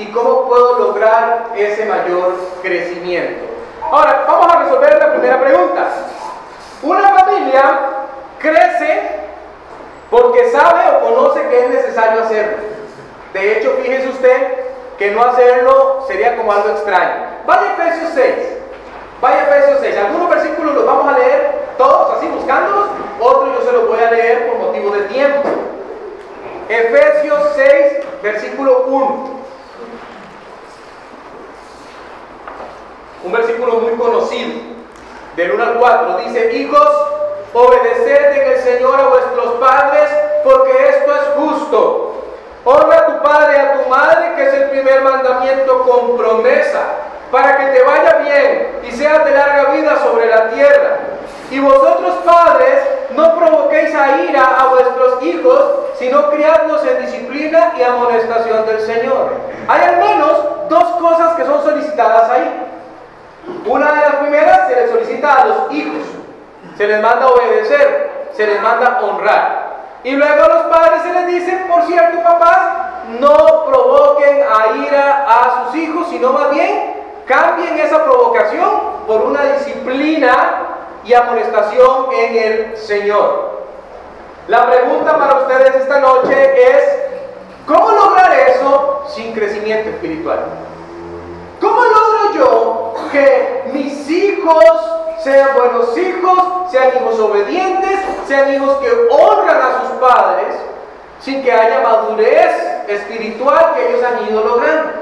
y cómo puedo lograr ese mayor crecimiento. Ahora, vamos a resolver la primera pregunta. Una familia crece porque sabe o conoce que es necesario hacerlo. De hecho, fíjese usted que no hacerlo sería como algo extraño. Vaya Efesios 6. Vaya Efesios 6. Algunos versículos los vamos a leer todos así buscándolos, otros yo se los voy a leer por motivo de tiempo. Efesios 6, versículo 1. Un versículo muy conocido, del 1 al 4. Dice, hijos, obedeced en el Señor a vuestros padres, porque esto es justo. Honra a tu padre y a tu madre, que es el primer mandamiento con promesa, para que te vaya bien y seas de larga vida sobre la tierra. Y vosotros padres, no provoquéis a ira a vuestros hijos, sino criadlos en disciplina y amonestación del Señor. Hay al menos dos cosas que son solicitadas ahí. Una de las primeras se les solicita a los hijos, se les manda obedecer, se les manda honrar. Y luego a los padres se les dice, por cierto, papás, no provoquen a ira a sus hijos, sino más bien cambien esa provocación por una disciplina y amonestación en el Señor. La pregunta para ustedes esta noche es, ¿cómo lograr eso sin crecimiento espiritual? ¿Cómo logro yo que mis hijos sean buenos hijos, sean hijos obedientes, sean hijos que honran a sus padres, sin que haya madurez espiritual que ellos han ido logrando?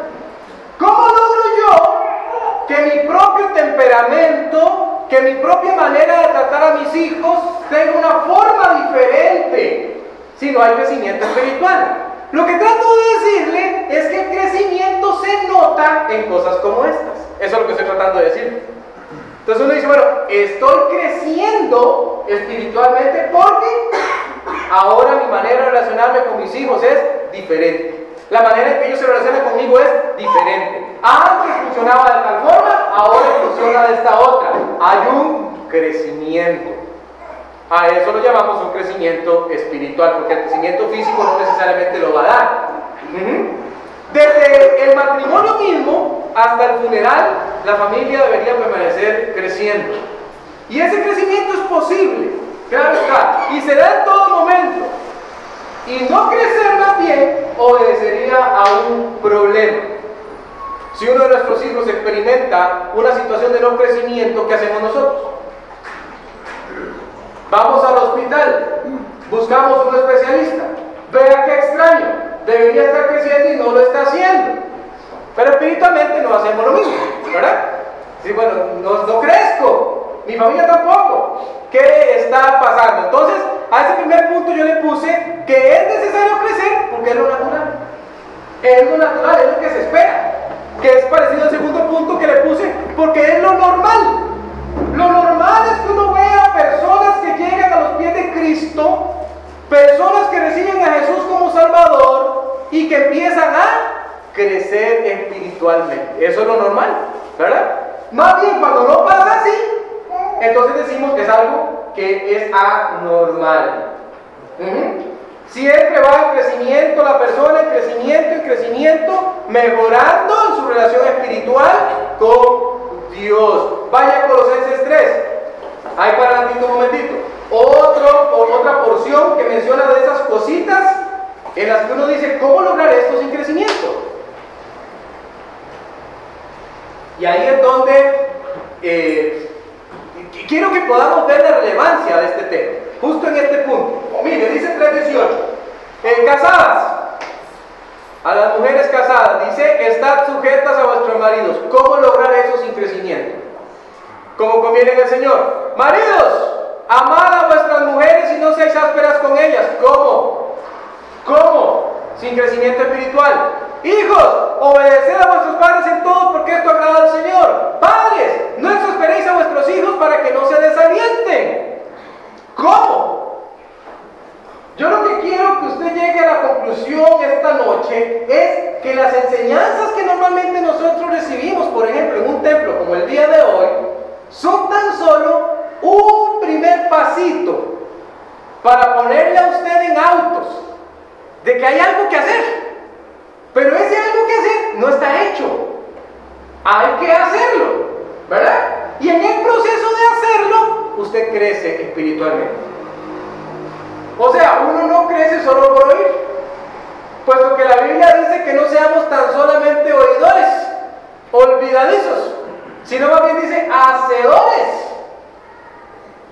¿Cómo logro yo que mi propio temperamento, que mi propia manera de tratar a mis hijos tenga una forma diferente si no hay crecimiento espiritual? Lo que trato de decirle es que el crecimiento se nota en cosas como estas. Eso es lo que estoy tratando de decir. Entonces uno dice, bueno, estoy creciendo espiritualmente porque ahora mi manera de relacionarme con mis hijos es diferente. La manera en que ellos se relacionan conmigo es diferente. Antes funcionaba de tal forma, ahora funciona de esta otra. Hay un crecimiento. A eso lo llamamos un crecimiento espiritual, porque el crecimiento físico no necesariamente lo va a dar. Desde el matrimonio mismo hasta el funeral, la familia debería permanecer creciendo. Y ese crecimiento es posible, claro está, y se da en todo momento. Y no crecer más bien obedecería a un problema. Si uno de nuestros hijos experimenta una situación de no crecimiento, ¿qué hacemos nosotros? Vamos al hospital, buscamos un especialista. Vea qué extraño, debería estar creciendo y no lo está haciendo. Pero espiritualmente no hacemos lo mismo, ¿verdad? Sí, bueno, no, no crezco, mi familia tampoco. ¿Qué está pasando? Entonces, a ese primer punto yo le puse que es necesario crecer porque es lo natural. Es lo natural, es lo que se espera. Que es parecido al segundo punto que le puse porque es lo normal. Lo normal es que uno vea personas que llegan a los pies de Cristo, personas que reciben a Jesús como Salvador y que empiezan a crecer espiritualmente. Eso es lo normal, ¿verdad? Más bien cuando no pasa así, entonces decimos que es algo que es anormal. Siempre va en crecimiento la persona, en crecimiento, en crecimiento, mejorando en su relación espiritual con Dios. Vaya a Colosenses 3. Ahí para un momentito. Otro, otra porción que menciona de esas cositas en las que uno dice, ¿cómo lograr esto sin crecimiento? Y ahí es donde eh, quiero que podamos ver la relevancia de este tema, justo en este punto. mire, dice 3.18, eh, casadas, a las mujeres casadas, dice, estad sujetas a vuestros maridos. ¿Cómo lograr eso sin crecimiento? Como conviene en el Señor. Maridos, amad a vuestras mujeres y no seáis ásperas con ellas. ¿Cómo? ¿Cómo? Sin crecimiento espiritual. Hijos, obedeced a vuestros padres en todo porque esto agrada al Señor. Padres, no exasperéis a vuestros hijos para que no se desalienten. ¿Cómo? Yo lo que quiero que usted llegue a la conclusión esta noche es que las enseñanzas que normalmente nosotros recibimos, por ejemplo, en un templo como el día de hoy, son tan solo un primer pasito para ponerle a usted en autos de que hay algo que hacer. Pero ese algo que hacer no está hecho. Hay que hacerlo, ¿verdad? Y en el proceso de hacerlo, usted crece espiritualmente. O sea, uno no crece solo por oír, puesto que la Biblia dice que no seamos tan solamente oidores, olvidadizos, sino más bien dice hacedores.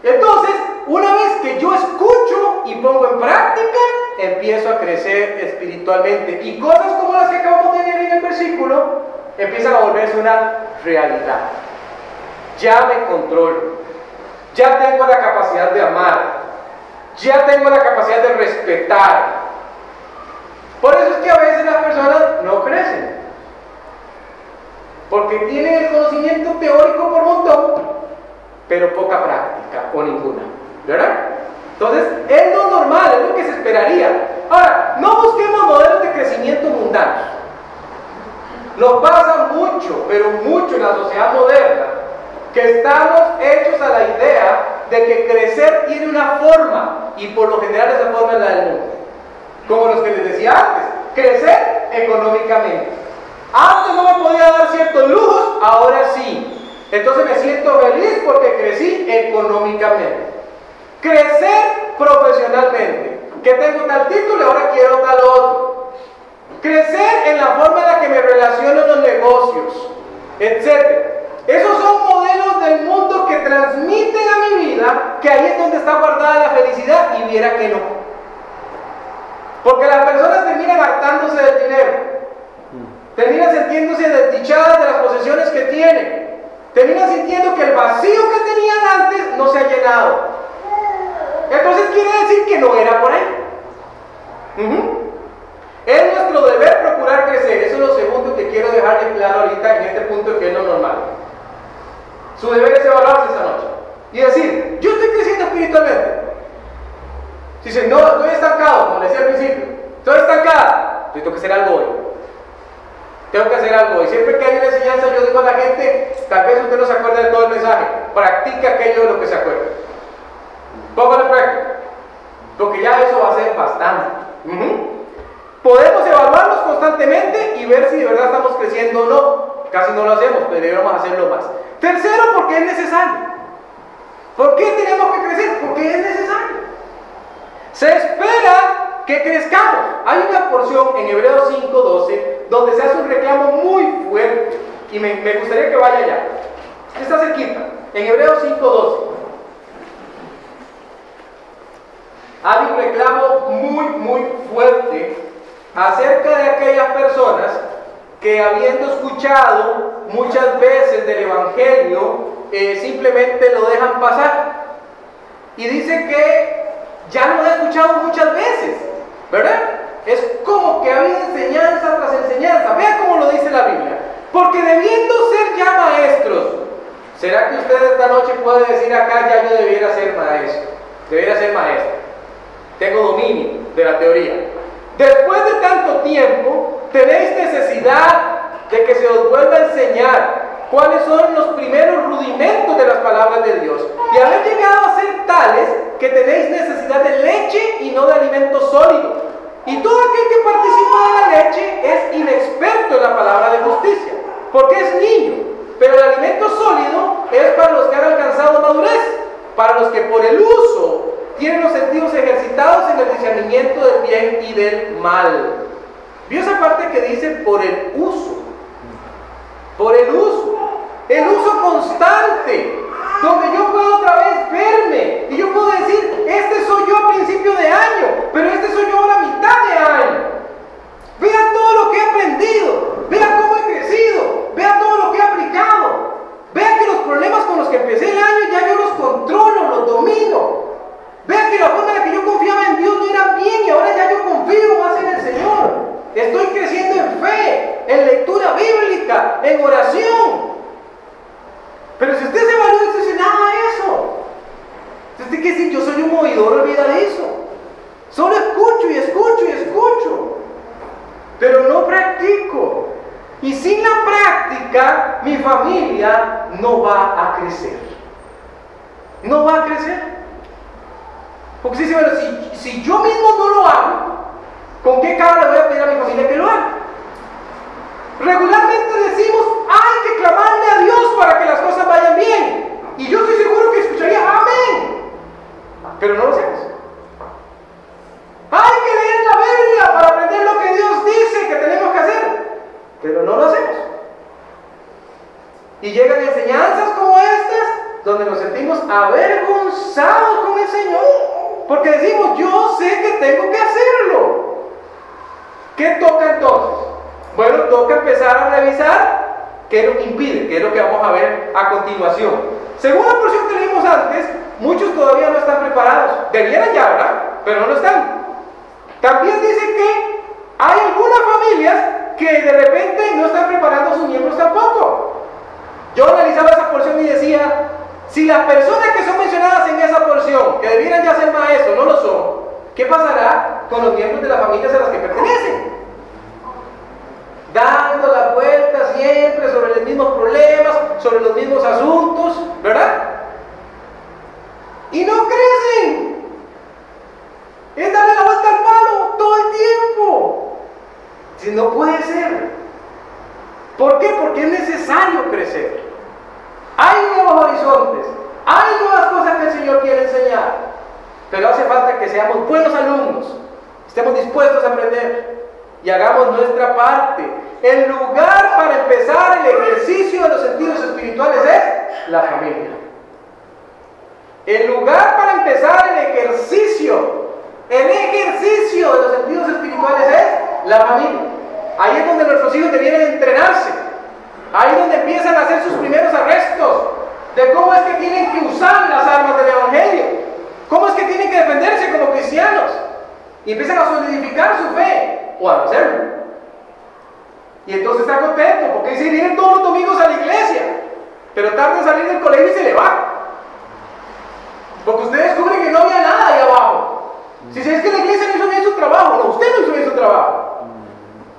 Entonces, una vez que yo escucho y pongo en práctica, empiezo a crecer espiritualmente. Y cosas como las que acabamos de leer en el versículo empiezan a volverse una realidad. Ya me controlo. Ya tengo la capacidad de amar. Ya tengo la capacidad de respetar. Por eso es que a veces las personas no crecen. Porque tienen el conocimiento teórico por montón, pero poca práctica o ninguna. ¿Verdad? Entonces, es lo normal, es lo que se esperaría. Ahora, no busquemos modelos de crecimiento mundanos. Nos pasa mucho, pero mucho en la sociedad moderna, que estamos hechos a la idea de que crecer tiene una forma, y por lo general esa forma es la del mundo. Como los que les decía antes, crecer económicamente. Antes no me podía dar ciertos lujos, ahora sí. Entonces me siento feliz porque crecí económicamente. Crecer profesionalmente. Que tengo tal título y ahora quiero tal otro. Crecer en la forma en la que me relaciono en los negocios, etc. Esos son modelos del mundo que transmiten a mi vida que ahí es donde está guardada la felicidad y viera que no. Porque las personas terminan hartándose del dinero, terminan sintiéndose desdichadas de las posesiones que tienen, terminan sintiendo que el vacío que tenían antes no se ha llenado. Entonces quiere decir que no era por ahí. Es nuestro deber procurar crecer. Eso es lo segundo que quiero dejarle claro ahorita en este punto que es lo normal. Su deber es evaluarse esta noche y decir, yo estoy creciendo espiritualmente. Si dice, no, estoy estancado, como decía al principio, estoy estancada, yo tengo que hacer algo hoy. Tengo que hacer algo hoy. Siempre que hay una enseñanza, yo digo a la gente, tal vez usted no se acuerda de todo el mensaje, practique aquello de lo que se acuerda. Póngalo en práctica. Porque ya eso va a ser bastante. Podemos evaluarnos constantemente y ver si de verdad estamos creciendo o no. Casi no lo hacemos, pero deberíamos hacerlo más. Tercero, porque es necesario. ¿Por qué tenemos que crecer? Porque es necesario. Se espera que crezcamos. Hay una porción en Hebreos 5.12 donde se hace un reclamo muy fuerte. Y me, gustaría que vaya allá. Está cerquita. En Hebreos 5.12. hay un reclamo muy, muy fuerte acerca de aquellas personas que habiendo escuchado muchas veces del Evangelio, eh, simplemente lo dejan pasar. Y dice que ya lo he escuchado muchas veces, ¿verdad? Es como que había enseñanza tras enseñanza. Vea cómo lo dice la Biblia. Porque debiendo ser ya maestros, ¿será que usted esta noche puede decir acá ya yo debiera ser maestro? Debiera ser maestro tengo dominio de la teoría. Después de tanto tiempo, tenéis necesidad de que se os vuelva a enseñar cuáles son los primeros rudimentos de las palabras de Dios. Y haber llegado a ser tales que tenéis necesidad de leche y no de alimento sólido. Y todo aquel que participa de la leche es inexperto en la palabra de justicia, porque es niño. Pero el alimento sólido es para los que han alcanzado madurez, para los que por el uso tienen los sentidos ejercitados en el discernimiento del bien y del mal. ¿Vio esa parte que dice por el uso? Por el uso. El uso constante. Donde yo puedo otra vez verme. Y yo puedo decir, este soy yo a principio de año. Pero este soy yo a la mitad de año. Vea todo lo que he aprendido. Vea cómo he crecido. Vea todo lo que he aplicado. Vea que los problemas con los que empecé el año ya yo los controlo, los domino. Vea que la forma en la que yo confiaba en Dios no era bien y ahora ya yo confío más en el Señor. Estoy creciendo en fe, en lectura bíblica, en oración. Pero si usted se evalúa y dice nada de eso, usted quiere decir, yo soy un movidor olvidadizo. Solo escucho y escucho y escucho, pero no practico. Y sin la práctica, mi familia no va a crecer. No va a crecer. Porque si, bueno, si, si yo mismo no lo hago, ¿con qué cara le voy a pedir a mi familia que lo haga? Regularmente decimos, hay que clamarle a Dios para que las bien. Y yo estoy seguro que escucharía, amén. Pero no lo hacemos. Hay que leer la Biblia para aprender lo que Dios dice que tenemos que hacer. Pero no lo hacemos. Y llegan enseñanzas como estas, donde nos sentimos avergonzados con el Señor. Porque decimos, yo sé que tengo que hacerlo. ¿Qué toca entonces? Bueno, toca empezar a revisar qué nos impide, qué es lo que vamos a ver a continuación. Según la porción que leímos antes, muchos todavía no están preparados. Debieran ya, ¿verdad? Pero no lo están. También dice que hay algunas familias que de repente no están preparando a sus miembros tampoco. Yo analizaba esa porción y decía, si las personas que son mencionadas en esa porción, que debieran ya ser maestros, no lo son, ¿qué pasará con los miembros de las familias a las que pertenecen? Dando la vuelta sobre los mismos asuntos, ¿verdad? Y no crecen. Es darle la vuelta al palo todo el tiempo. Si no puede ser. ¿Por qué? Porque es necesario crecer. Hay nuevos horizontes, hay nuevas cosas que el Señor quiere enseñar, pero hace falta que seamos buenos alumnos, estemos dispuestos a aprender y hagamos nuestra parte. El lugar para empezar el ejercicio de los sentidos espirituales es la familia. El lugar para empezar el ejercicio, el ejercicio de los sentidos espirituales es la familia. Ahí es donde nuestros hijos debieran entrenarse. Ahí es donde empiezan a hacer sus primeros arrestos de cómo es que tienen que usar las armas del Evangelio. Cómo es que tienen que defenderse como cristianos. Y empiezan a solidificar su fe o a hacerlo. Y entonces está contento porque dice, vienen todos los domingos a la iglesia. Pero tarde en salir del colegio y se le va. Porque usted descubre que no había nada ahí abajo. Si es que la iglesia no hizo bien su trabajo, no, usted no hizo bien su trabajo.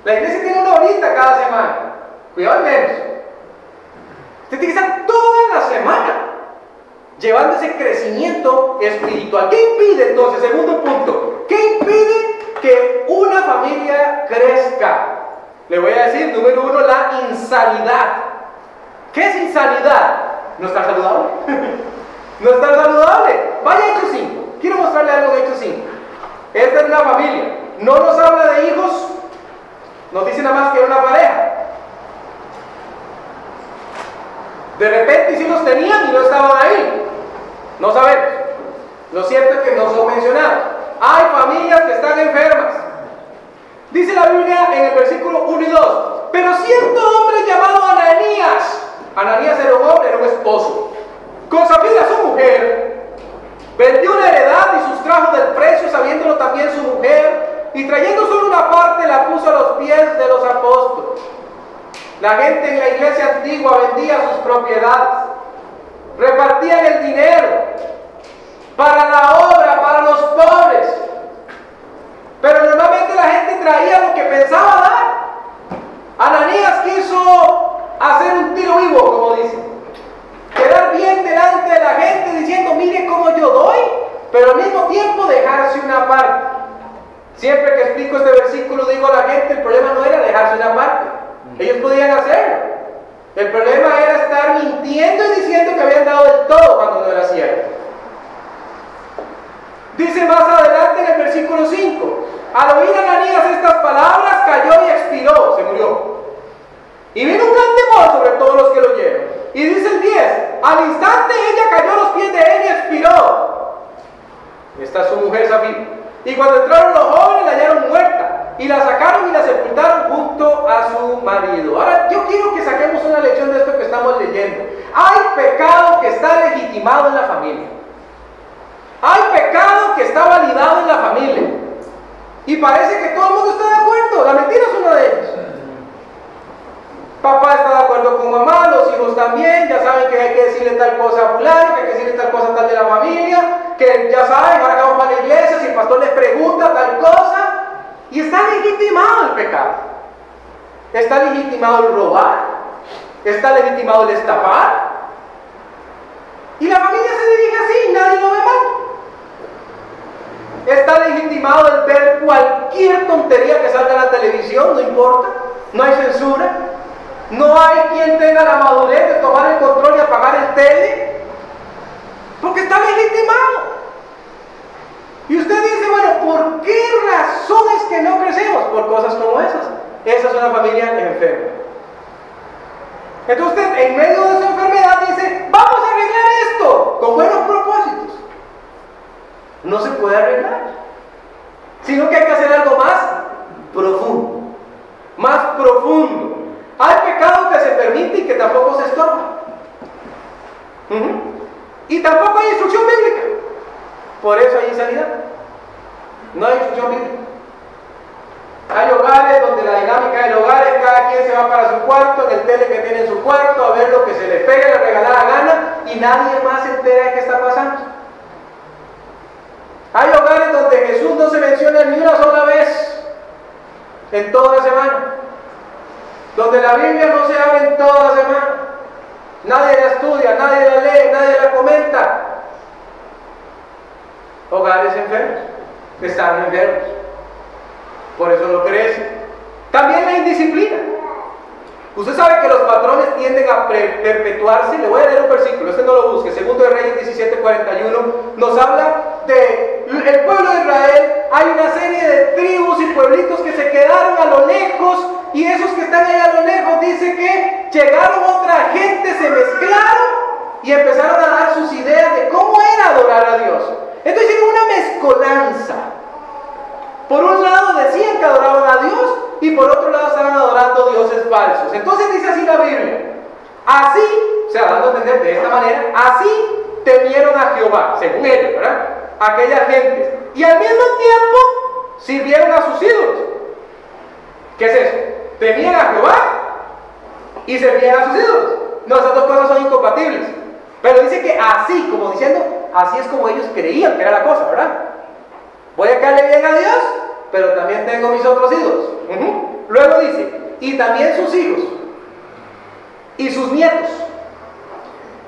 La iglesia tiene una horita cada semana. Cuidado al menos. Usted tiene que estar toda la semana llevando ese crecimiento espiritual. ¿Qué impide entonces? Segundo punto. ¿Qué impide que una familia crezca? Le voy a decir, número uno, la insanidad. ¿Qué es insanidad? No está saludable. no está saludable. Vaya a Hechos 5. Quiero mostrarle algo de Hechos 5. Esta es una familia. No nos habla de hijos. Nos dice nada más que era una pareja. De repente sí los tenían y no estaban ahí. No sabemos. Lo cierto es que no son mencionados. Hay familias que están enfermas. Dice la Biblia en el versículo 1 y 2. Pero cierto hombre llamado Ananías. Ananías era un hombre, era un esposo. Con Zafira su mujer. Vendió una heredad y sustrajo del precio, sabiéndolo también su mujer. Y trayendo solo una parte la puso a los pies de los apóstoles. La gente en la iglesia antigua vendía sus propiedades, repartían el dinero para la obra, pobres. Pero normalmente la gente traía lo que pensaba dar. Ananías quiso hacer un tiro vivo, como dice. Quedar bien delante de la gente diciendo, mire cómo yo doy, pero al mismo tiempo dejarse una parte. Siempre que explico este versículo digo a la gente, el problema no era dejarse una parte. Ellos podían hacerlo. El problema era estar mintiendo y diciendo que habían dado del todo cuando no era cierto. Dice más adelante en el versículo 5, al oír Ananías estas palabras, cayó y expiró, se murió. Y vino un gran temor sobre todos los que lo oyeron. Y dice el 10, al instante ella cayó a los pies de él y expiró. Esta es su mujer Zafir. Y cuando entraron los jóvenes la hallaron muerta y la sacaron y la sepultaron junto a su marido. Ahora yo quiero que saquemos una lección de esto que estamos leyendo. Hay pecado que está legitimado en la familia. Hay pecado que está validado en la familia. Y parece que todo el mundo está de acuerdo. La mentira es una de ellas. Papá está de acuerdo con mamá, los hijos también, ya saben que hay que decirle tal cosa a fulano, que hay que decirle tal cosa a tal de la familia, que ya saben, ahora vamos para la iglesia, si el pastor les pregunta tal cosa, y está legitimado el pecado. Está legitimado el robar, está legitimado el estafar, y la familia se dirige así, nadie lo ve mal. Está legitimado el ver cualquier tontería que salga en la televisión, no importa, no hay censura. No hay quien tenga la madurez de tomar el control y apagar el tele, porque está legitimado. Y usted dice, bueno, ¿por qué razones que no crecemos? Por cosas como esas. Esa es una familia enferma. Entonces en medio de su enfermedad dice, vamos a arreglar esto con buenos propósitos. No se puede arreglar. Sino que hay que hacer algo más profundo. Más profundo. Hay pecado que se permite y que tampoco se estorba. Y tampoco hay instrucción bíblica. Por eso hay insanidad. No hay instrucción bíblica. Hay hogares donde la dinámica del hogar es cada quien se va para su cuarto, en el tele que tiene en su cuarto, a ver lo que se le pegue, le regala la gana y nadie más se entera de qué está pasando. Hay hogares donde Jesús no se menciona ni una sola vez en toda la semana, donde la Biblia no se abre en toda la semana. Nadie la estudia, nadie la lee, nadie la comenta. Hogares enfermos, están enfermos. Por eso no crece. También la indisciplina. Usted sabe que los patrones tienden a perpetuarse. Le voy a leer un versículo, este no lo busque. Segundo de Reyes 17:41 nos habla de el pueblo de Israel. Hay una serie de tribus y pueblitos que se quedaron a lo lejos y esos que están ahí a lo lejos dice que llegaron otra gente, se mezclaron y empezaron a dar sus ideas de cómo era adorar a Dios. Entonces hicieron una mezcolanza. Por un lado decían que adoraban a Dios y por otro lado estaban adorando dioses falsos. Entonces dice así la Biblia. Así, o sea, dando a entender de esta manera, así temieron a Jehová, según ellos, ¿verdad? Aquella gente. Y al mismo tiempo sirvieron a sus ídolos. ¿Qué es eso? Temían a Jehová y servían a sus ídolos. No, esas dos cosas son incompatibles. Pero dice que así, como diciendo, así es como ellos creían que era la cosa, ¿verdad? Voy a caerle bien a Dios, pero también tengo mis otros ídolos. Luego dice, y también sus hijos y sus nietos.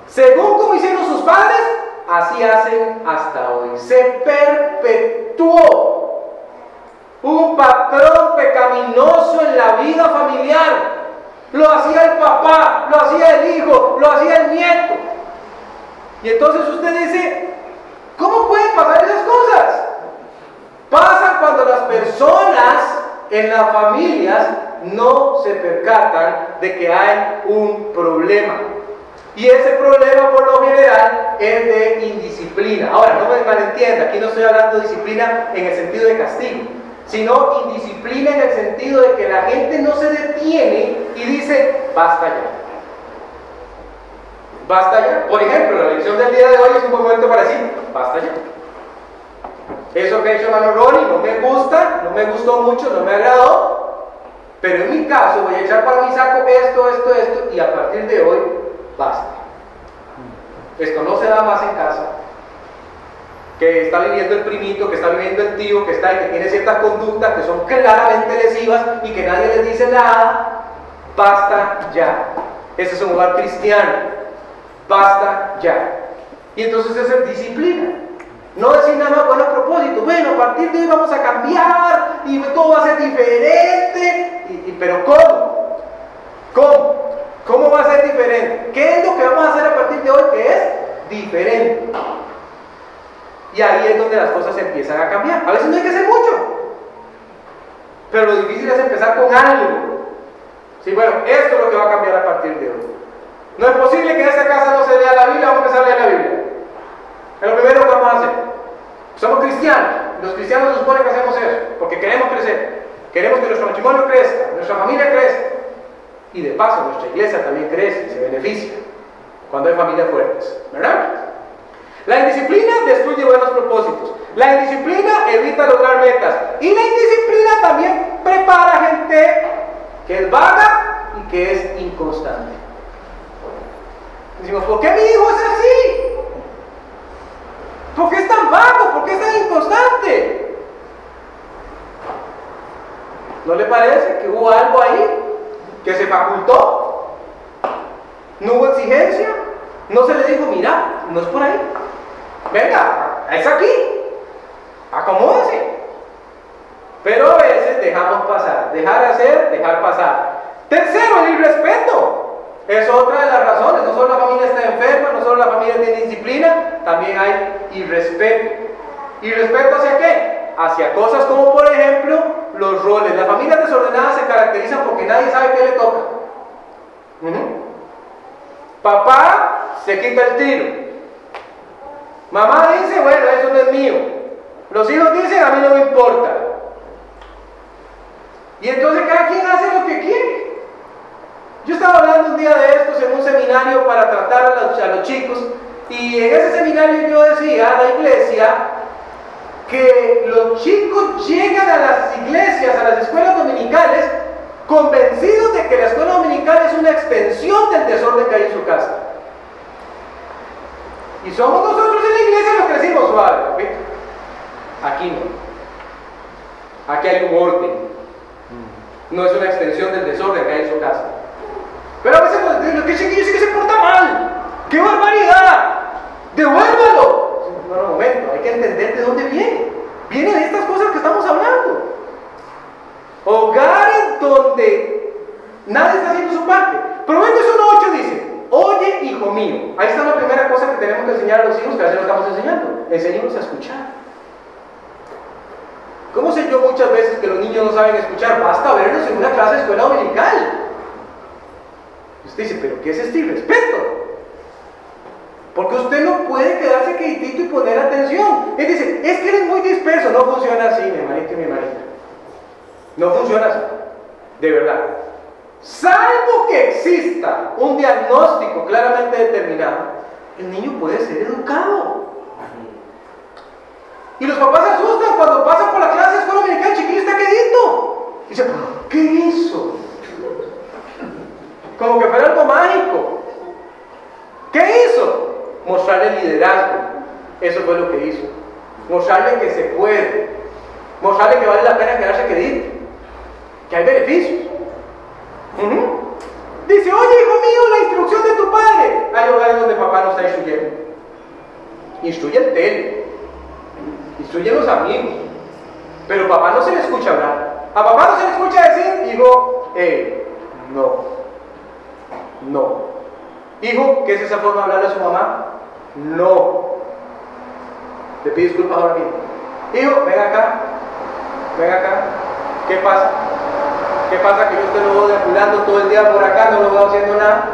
Según como hicieron sus padres, así hacen hasta hoy. Se perpetuó un patrón pecaminoso en la vida familiar. Lo hacía el papá, lo hacía el hijo, lo hacía el nieto. Y entonces usted dice, ¿cómo pueden pasar esas cosas? Pasan cuando las personas en las familias no se percatan de que hay un problema. Y ese problema por lo general es de indisciplina. Ahora, no me malentienda, aquí no estoy hablando de disciplina en el sentido de castigo, sino indisciplina en el sentido de que la gente no se detiene y dice, basta ya. Basta ya. Por ejemplo, la lección del día de hoy es un momento para decir, basta ya. Eso que ha hecho hermano Ronnie no me gusta, no me gustó mucho, no me agradó, pero en mi caso voy a echar para mi saco esto, esto, esto, y a partir de hoy basta. Esto no se da más en casa. Que está viviendo el primito, que está viviendo el tío, que está que tiene ciertas conductas que son claramente lesivas y que nadie les dice nada. Basta ya. Ese es un hogar cristiano. Basta ya. Y entonces es disciplina. No decir nada más bueno a propósito, bueno, a partir de hoy vamos a cambiar y todo va a ser diferente. Y, pero ¿cómo? ¿Cómo? ¿Cómo va a ser diferente? ¿Qué es lo que vamos a hacer a partir de hoy que es diferente? Y ahí es donde las cosas empiezan a cambiar. A veces no hay que hacer mucho, pero lo difícil es empezar con algo. Sí, bueno, esto es lo que va a cambiar a partir de hoy. No es posible que en esta casa no se lea la Biblia, vamos a empezar a leer la Biblia. Es lo primero que vamos a hacer. Somos cristianos. Los cristianos nos supone que hacemos eso, porque queremos crecer. Queremos que nuestro matrimonio crezca, nuestra familia crezca. Y de paso, nuestra iglesia también crece y se beneficia cuando hay familias fuertes. ¿Verdad? La indisciplina destruye buenos propósitos. La indisciplina evita lograr metas. Y la indisciplina también prepara gente que es vaga y que es inconstante. Decimos, ¿por qué mi hijo es así? ¿Por qué es tan vago? ¿Por qué es tan inconstante? ¿No le parece que hubo algo ahí que se facultó? ¿No hubo exigencia? ¿No se le dijo, mira, no es por ahí? Venga, es aquí. Acomódese. Pero a veces dejamos pasar. Dejar hacer, dejar pasar. Tercero, el irrespeto. Es otra de las razones. No solo la familia está enferma, no solo la familia tiene disciplina, también hay irrespeto. ¿Irrespeto hacia qué? Hacia cosas como, por ejemplo, los roles. Las familias desordenadas se caracterizan porque nadie sabe qué le toca. Papá se quita el tiro. Mamá dice, bueno, eso no es mío. Los hijos dicen, a mí no me importa. Y entonces cada quien hace lo que quiere. Yo estaba hablando un día de estos en un seminario para tratar a los, chicos y en ese seminario yo decía a la iglesia que los chicos llegan a las iglesias, a las escuelas dominicales, convencidos de que la escuela dominical es una extensión del desorden que hay en su casa. Y somos nosotros en la iglesia los que decimos, suave, aquí no. Aquí hay un orden. No es una extensión del desorden que hay en su casa. Pero a veces nos dicen, que chiquillo sí que se porta mal. ¡Qué barbaridad! ¡Devuélvalo! No, no, momento, hay que entender de dónde viene. Viene de estas cosas que estamos hablando. Hogares donde nadie está haciendo su parte. Proverbios 1.8 dice, oye hijo mío. Ahí está la primera cosa que tenemos que enseñar a los hijos, que a veces lo estamos enseñando. Enseñemos a escuchar. ¿Cómo sé yo muchas veces que los niños no saben escuchar? Basta verlos escuela dominical. Usted dice, ¿pero qué es este irrespeto? Porque usted no puede quedarse quietito y poner atención. Él dice, es que eres muy disperso. No funciona así, mi marido y mi marido. No funciona así. De verdad. Salvo que exista un diagnóstico claramente determinado, el niño puede ser educado. Y los papás se asustan cuando pasan por la clase de escuela americana, el chiquillo está quedito. Y dicen, ¿qué hizo? Como que fuera algo mágico. ¿Qué hizo? Mostrarle liderazgo. Eso fue lo que hizo. Mostrarle que se puede. Mostrarle que vale la pena quedarse quedito. Que hay beneficios. Dice, oye hijo mío, la instrucción de tu padre. Hay hogares donde papá no está instruyendo. Instruye el tele instruye a los amigos. Pero papá no se le escucha hablar. A papá no se le escucha decir, hijo, eh, no, no. Hijo, ¿qué es esa forma de hablarle a su mamá? No. Le pido disculpas ahora mismo. Hijo, ven acá, ven acá. ¿Qué pasa? ¿Qué pasa que yo usted lo voy deambulando todo el día por acá, no lo veo haciendo nada?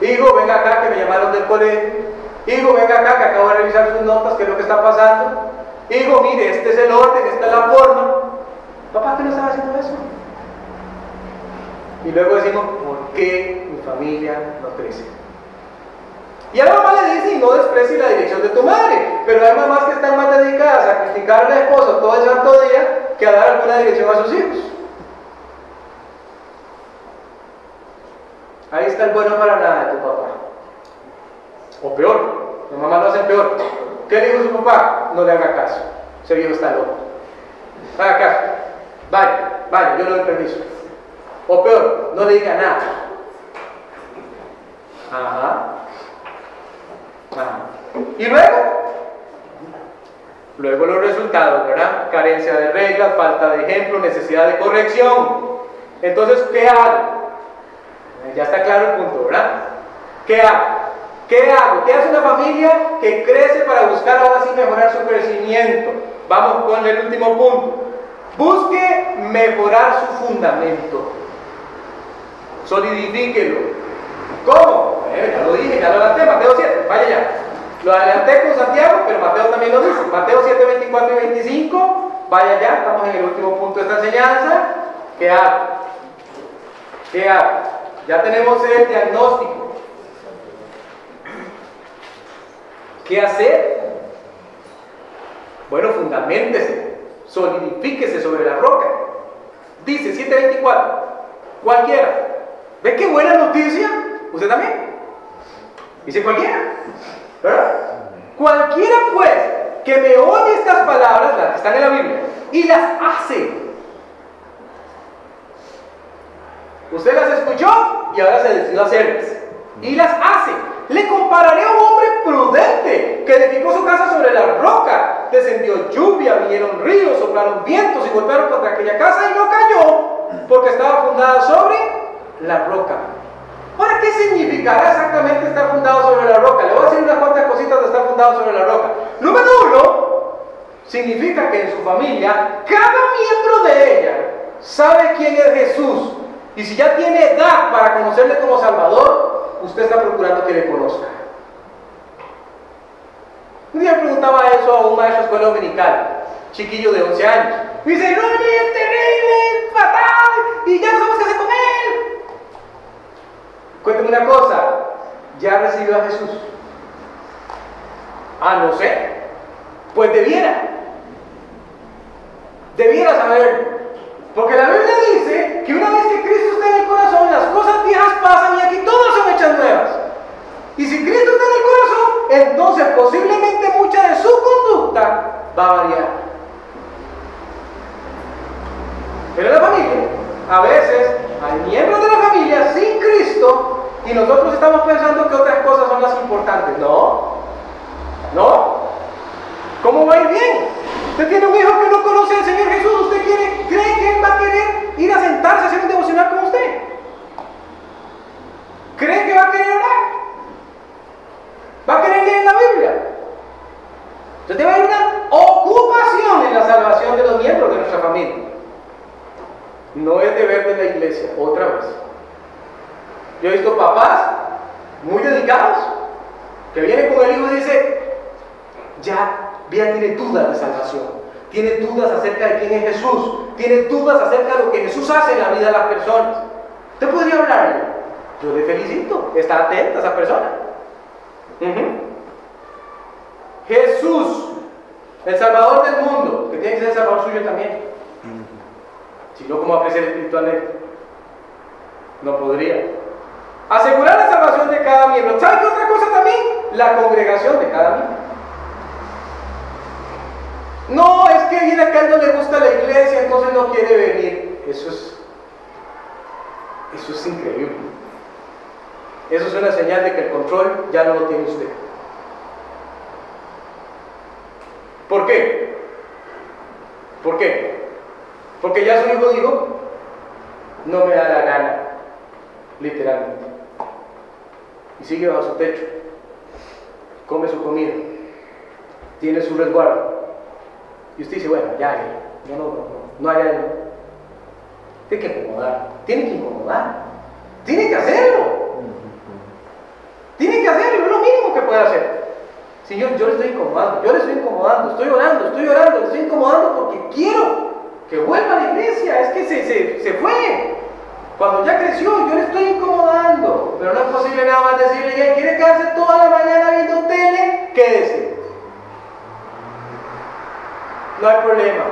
Hijo, ven acá que me llamaron del colegio. Hijo, venga acá que acabo de revisar sus notas, qué es lo que está pasando. Hijo, mire, este es el orden, esta es la forma. Papá, ¿qué no estaba haciendo eso? Y luego decimos, ¿por qué mi familia no crece? Y a la mamá le dice, y no desprecie la dirección de tu madre. Pero hay mamás que están más dedicadas a criticar al esposo todo el santo día que a dar alguna dirección a sus hijos. Ahí está el bueno para nada de tu papá. O peor, la mamá lo hace peor. ¿Qué dijo su papá? No le haga caso. Ese viejo está loco. Haga caso. Vaya, vaya, yo le doy permiso. O peor, no le diga nada. Ajá. Ajá. Y luego, luego los resultados, ¿verdad? Carencia de reglas, falta de ejemplo, necesidad de corrección. Entonces, ¿qué hago? Ya está claro el punto, ¿verdad? ¿Qué hago? ¿Qué hago? ¿Qué hace una familia que crece para buscar ahora sí mejorar su crecimiento? Vamos con el último punto. Busque mejorar su fundamento. Solidifíquelo. ¿Cómo? Eh, ya lo dije, ya lo adelanté, Mateo 7, vaya ya. Lo adelanté con Santiago, pero Mateo también lo dice. Mateo 7, 24 y 25, vaya ya, estamos en el último punto de esta enseñanza. ¿Qué hago? ¿Qué hago? Ya tenemos el diagnóstico. ¿Qué hacer? Bueno, fundamentese, solidifíquese sobre la roca. Dice 724, cualquiera. ¿Ve qué buena noticia? ¿Usted también? Dice cualquiera. ¿Verdad? Cualquiera pues que me oye estas palabras, las que están en la Biblia, y las hace. Usted las escuchó y ahora se decidió hacerlas. Y las hace. Le compararé a un hombre prudente que edificó su casa sobre la roca. Descendió lluvia, vinieron ríos, soplaron vientos y golpearon contra aquella casa y no cayó porque estaba fundada sobre la roca. Ahora, ¿qué significará exactamente estar fundado sobre la roca? Le voy a decir unas cuantas cositas de estar fundado sobre la roca. Número uno, significa que en su familia, cada miembro de ella sabe quién es Jesús. Y si ya tiene edad para conocerle como Salvador, usted está procurando que le conozca. Un día preguntaba eso a un maestro de escuela dominical, chiquillo de 11 años. Me dice, no, es terrible, fatal, y ya no sabemos qué hacer con él. Cuénteme una cosa, ¿ya recibió a Jesús? Ah, no sé. Pues debiera. Debiera saber. Porque la Biblia dice que una vez que Cristo está en el corazón, las cosas viejas pasan y aquí todas son hechas nuevas. Y si Cristo está en el corazón, entonces posiblemente va a variar. Pero en la familia, a veces hay miembros de la familia sin Cristo y nosotros estamos pensando que otras cosas son las importantes. No, no. ¿Cómo va a ir bien? Usted tiene un hijo que no conoce al Señor Jesús. ¿Usted quiere, cree que él va a querer ir a sentarse a hacer un devocional con usted? ¿Cree que va a querer orar? ¿Va a querer leer la Biblia? Entonces debe haber una ocupación en la salvación de los miembros de nuestra familia. No es deber de la iglesia, otra vez. Yo he visto papás muy dedicados que vienen con el hijo y dice, ya Vía tiene dudas de salvación, tiene dudas acerca de quién es Jesús, tiene dudas acerca de lo que Jesús hace en la vida de las personas. ¿Usted podría hablarle? Yo le felicito, está atenta a esa persona. Jesús, el Salvador del mundo, que tiene que ser el Salvador suyo también. Si no, ¿cómo va a crecer espiritualmente? No podría. Asegurar la salvación de cada miembro. ¿Sabe qué otra cosa también? La congregación de cada miembro. No, es que viene acá no le gusta la iglesia, entonces no quiere venir. Eso es, eso es increíble. Eso es una señal de que el control ya no lo tiene usted. ¿Por qué? ¿Por qué? Porque ya su hijo dijo, no me da la gana, literalmente. Y sigue bajo su techo, come su comida, tiene su resguardo y usted dice, bueno, ya, no, no, no, no hay algo. Tiene que incomodar, tiene que incomodar, tiene que hacerlo. Tiene que hacerlo, es lo mínimo que puede hacer. Señor, yo le estoy incomodando, yo le estoy incomodando, estoy orando, estoy orando, le estoy incomodando porque quiero que vuelva a la iglesia. Es que se, se, se fue. Cuando ya creció, yo le estoy incomodando. Pero no es posible nada más decirle, ya quiere quedarse toda la mañana viendo tele, quédese no hay problema.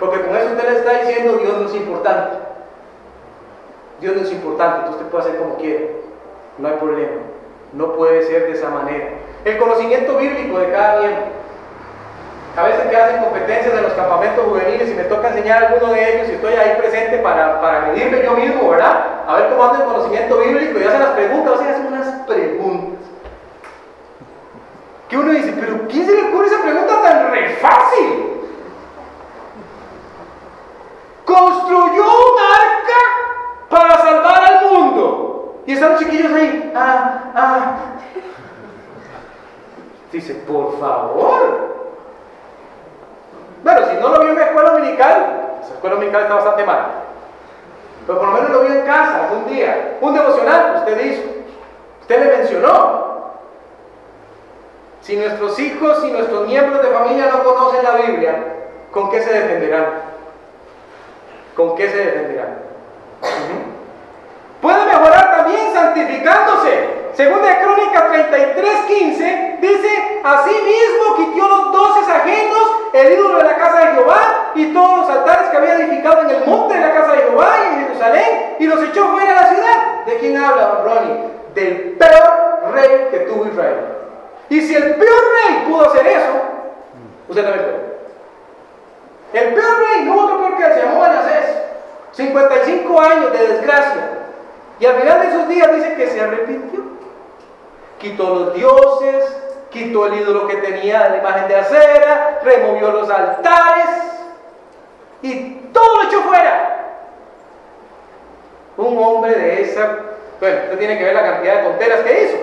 Porque con eso usted le está diciendo Dios no es importante. Dios no es importante, entonces usted puede hacer como quiera. No hay problema. No puede ser de esa manera. El conocimiento bíblico de cada miembro. A veces que hacen competencias en los campamentos juveniles y me toca enseñar a alguno de ellos y estoy ahí presente para, para medirme yo mismo, ¿verdad? A ver cómo anda el conocimiento bíblico y hacen las preguntas, hacen unas preguntas. Que uno dice, pero ¿quién se le ocurre esa pregunta tan re fácil? Construyó un arca para salvar al mundo. Y están los chiquillos ahí. Ah, ah. Dice, por favor. Bueno, si no lo vio en la escuela dominical, esa escuela dominical está bastante mal. Pero por lo menos lo vio en casa algún día. Un devocional, usted hizo. Usted le mencionó. Si nuestros hijos y nuestros miembros de familia no conocen la Biblia, ¿con qué se defenderán? ¿Con qué se defenderán? Puede mejorar también santificándose. Segunda de Crónica 33:15 dice, así mismo quitó los doces ajenos, el ídolo de la casa de Jehová y todos los altares que había edificado en el monte de la casa de Jehová y en Jerusalén y los echó fuera de la ciudad. ¿De quién habla Ronnie? Del peor rey que tuvo Israel. Y si el peor rey pudo hacer eso, usted también puede. El peor rey, no otro peor que él, se llamó Manasés. 55 años de desgracia. Y al final de sus días dice que se arrepintió. Quitó los dioses, quitó el ídolo que tenía la imagen de acera, removió los altares y todo lo echó fuera. un hombre de esa, bueno, usted tiene que ver la cantidad de tonteras que hizo.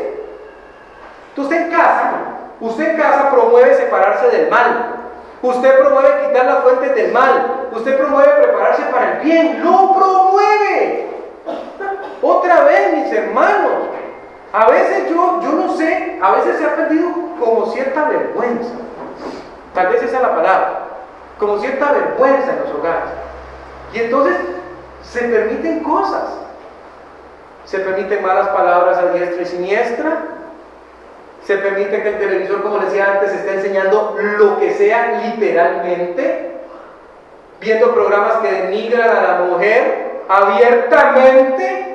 Entonces en casa, usted en casa promueve separarse del mal. Usted promueve quitar las fuentes del mal. Usted promueve prepararse para el bien. Lo promueve. Otra vez, mis hermanos. A veces yo, yo no sé, a veces se ha perdido como cierta vergüenza. Tal vez esa es la palabra. Como cierta vergüenza en los hogares. Y entonces se permiten cosas. Se permiten malas palabras a diestra y siniestra. Se permite que el televisor, como decía antes, esté enseñando lo que sea literalmente. Viendo programas que denigran a la mujer abiertamente.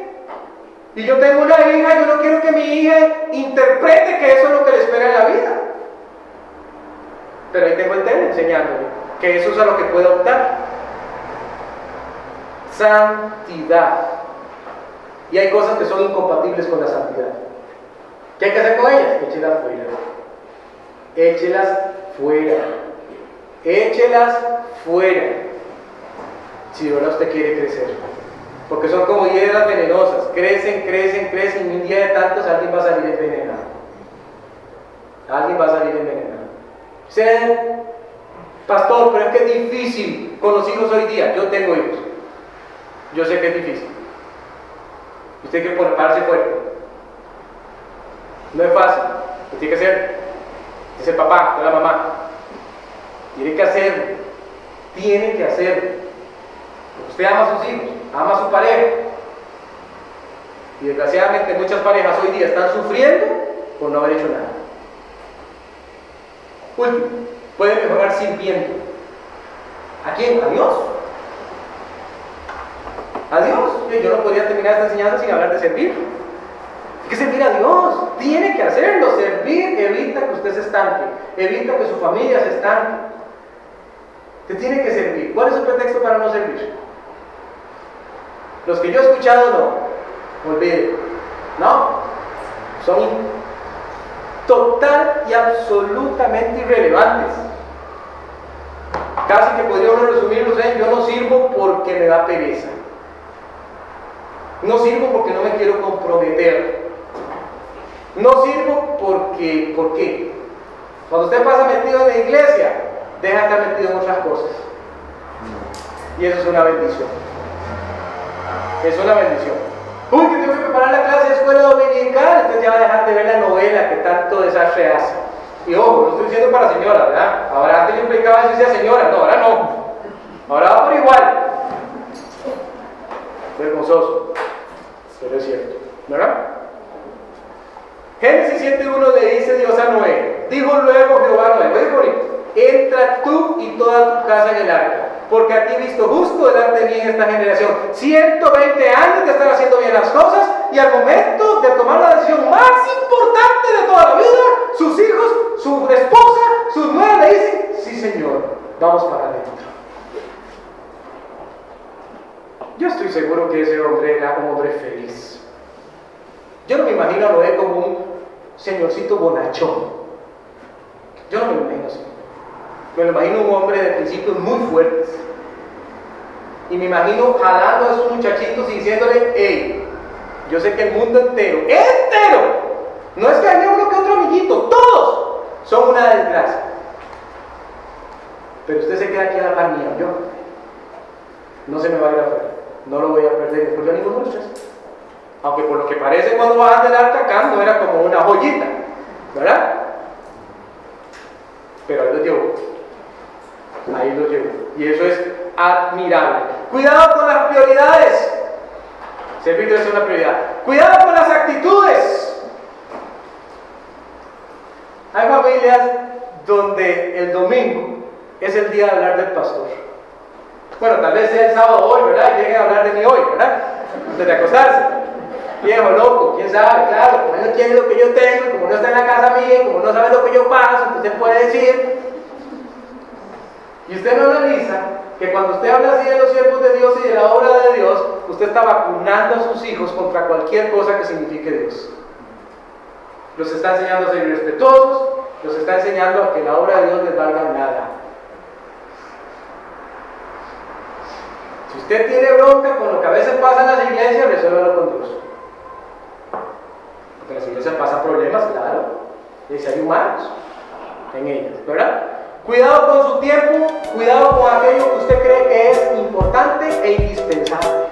Y yo tengo una hija, yo no quiero que mi hija interprete que eso es lo que le espera en la vida. Pero ahí tengo el tema enseñándole que eso es a lo que puede optar. Santidad. Y hay cosas que son incompatibles con la santidad. ¿Qué hay que hacer con ellas? Échelas fuera. Échelas fuera. Échelas fuera. Si ahora usted quiere crecer. Porque son como hiedras venenosas. Crecen, crecen, crecen y un día de tantos alguien va a salir envenenado. Alguien va a salir envenenado. Ser pastor, pero es que es difícil con los hijos hoy día. Yo tengo hijos. Yo sé que es difícil. Usted tiene que pararse fuerte. No es fácil. Usted tiene que ser, es el papá, es la mamá. Tiene que hacerlo. Tiene que hacerlo. Usted ama a sus hijos, ama a su pareja. Y desgraciadamente muchas parejas hoy día están sufriendo por no haber hecho nada. Último, puede mejorar sirviendo. ¿A quién? A Dios. A Dios. Yo no podría terminar esta enseñanza sin hablar de servir. Hay que servir a Dios. Tiene que hacerlo. Servir evita que usted se estanque. Evita que su familia se estanque. Usted tiene que servir. ¿Cuál es su pretexto para no servir? Los que yo he escuchado no. Olviden. No. Son total y absolutamente irrelevantes. Casi que podría uno resumirlos en yo no sirvo porque me da pereza. No sirvo porque no me quiero comprometer. No sirvo porque, ¿por qué? Cuando usted pasa metido en la iglesia, deja de estar metido en otras cosas. Y eso es una bendición. Es una bendición. Uy, que tengo que preparar la clase de escuela dominical, entonces ya va a dejar de ver la novela que tanto desastre hace. Y ojo, no estoy diciendo para señora, ¿verdad? Ahora antes yo implicaba eso decía señora, no, ahora no. Ahora va por igual. Vergonzoso, pero es cierto, ¿verdad? Génesis 7.1 le dice Dios a Noé, dijo luego Jehová a Noé, muy bonito, entra tú y toda tu casa en el arca, porque a ti he visto justo delante de mí en esta generación. 120 años de estar haciendo bien las cosas y al momento de tomar la decisión más importante de toda la vida, sus hijos, su esposa, sus nueras le dicen, sí Señor, vamos para adentro. Yo estoy seguro que ese hombre era un hombre feliz. Yo no me imagino a Noé como un señorcito bonachón. Yo no me imagino así. Me lo imagino un hombre de principios muy fuertes. Y me imagino jalando a esos muchachitos y diciéndole, hey, yo sé que el mundo entero, entero, no es que haya uno que otro amiguito, todos son una desgracia. Pero usted se queda aquí a la par mía, yo. No se me va a ir afuera, no lo voy a perder después de ninguno de ustedes. Aunque por lo que parece cuando bajan del arca acá no era como una joyita, ¿verdad? Pero ahí lo llevo. Ahí lo llevo. Y eso es admirable. Cuidado con las prioridades. Servir es una prioridad. Cuidado con las actitudes. Hay familias donde el domingo es el día de hablar del pastor. Bueno, tal vez sea el sábado hoy, ¿verdad? Y lleguen a hablar de mí hoy, ¿verdad? Antes de acostarse. Viejo, loco, quién sabe, claro, como él no quiere lo que yo tengo, como no está en la casa mía, como no sabe lo que yo paso, entonces puede decir. Y usted no analiza que cuando usted habla así de los siervos de Dios y de la obra de Dios, usted está vacunando a sus hijos contra cualquier cosa que signifique Dios. Los está enseñando a ser respetuosos, los está enseñando a que la obra de Dios les valga nada. Si usted tiene bronca con lo que a veces pasa en las iglesias, resuélvalo con Dios. Porque en las iglesias pasan problemas, claro, y hay humanos en ellas, ¿verdad? Cuidado con su tiempo, cuidado con aquello que usted cree que es importante e indispensable.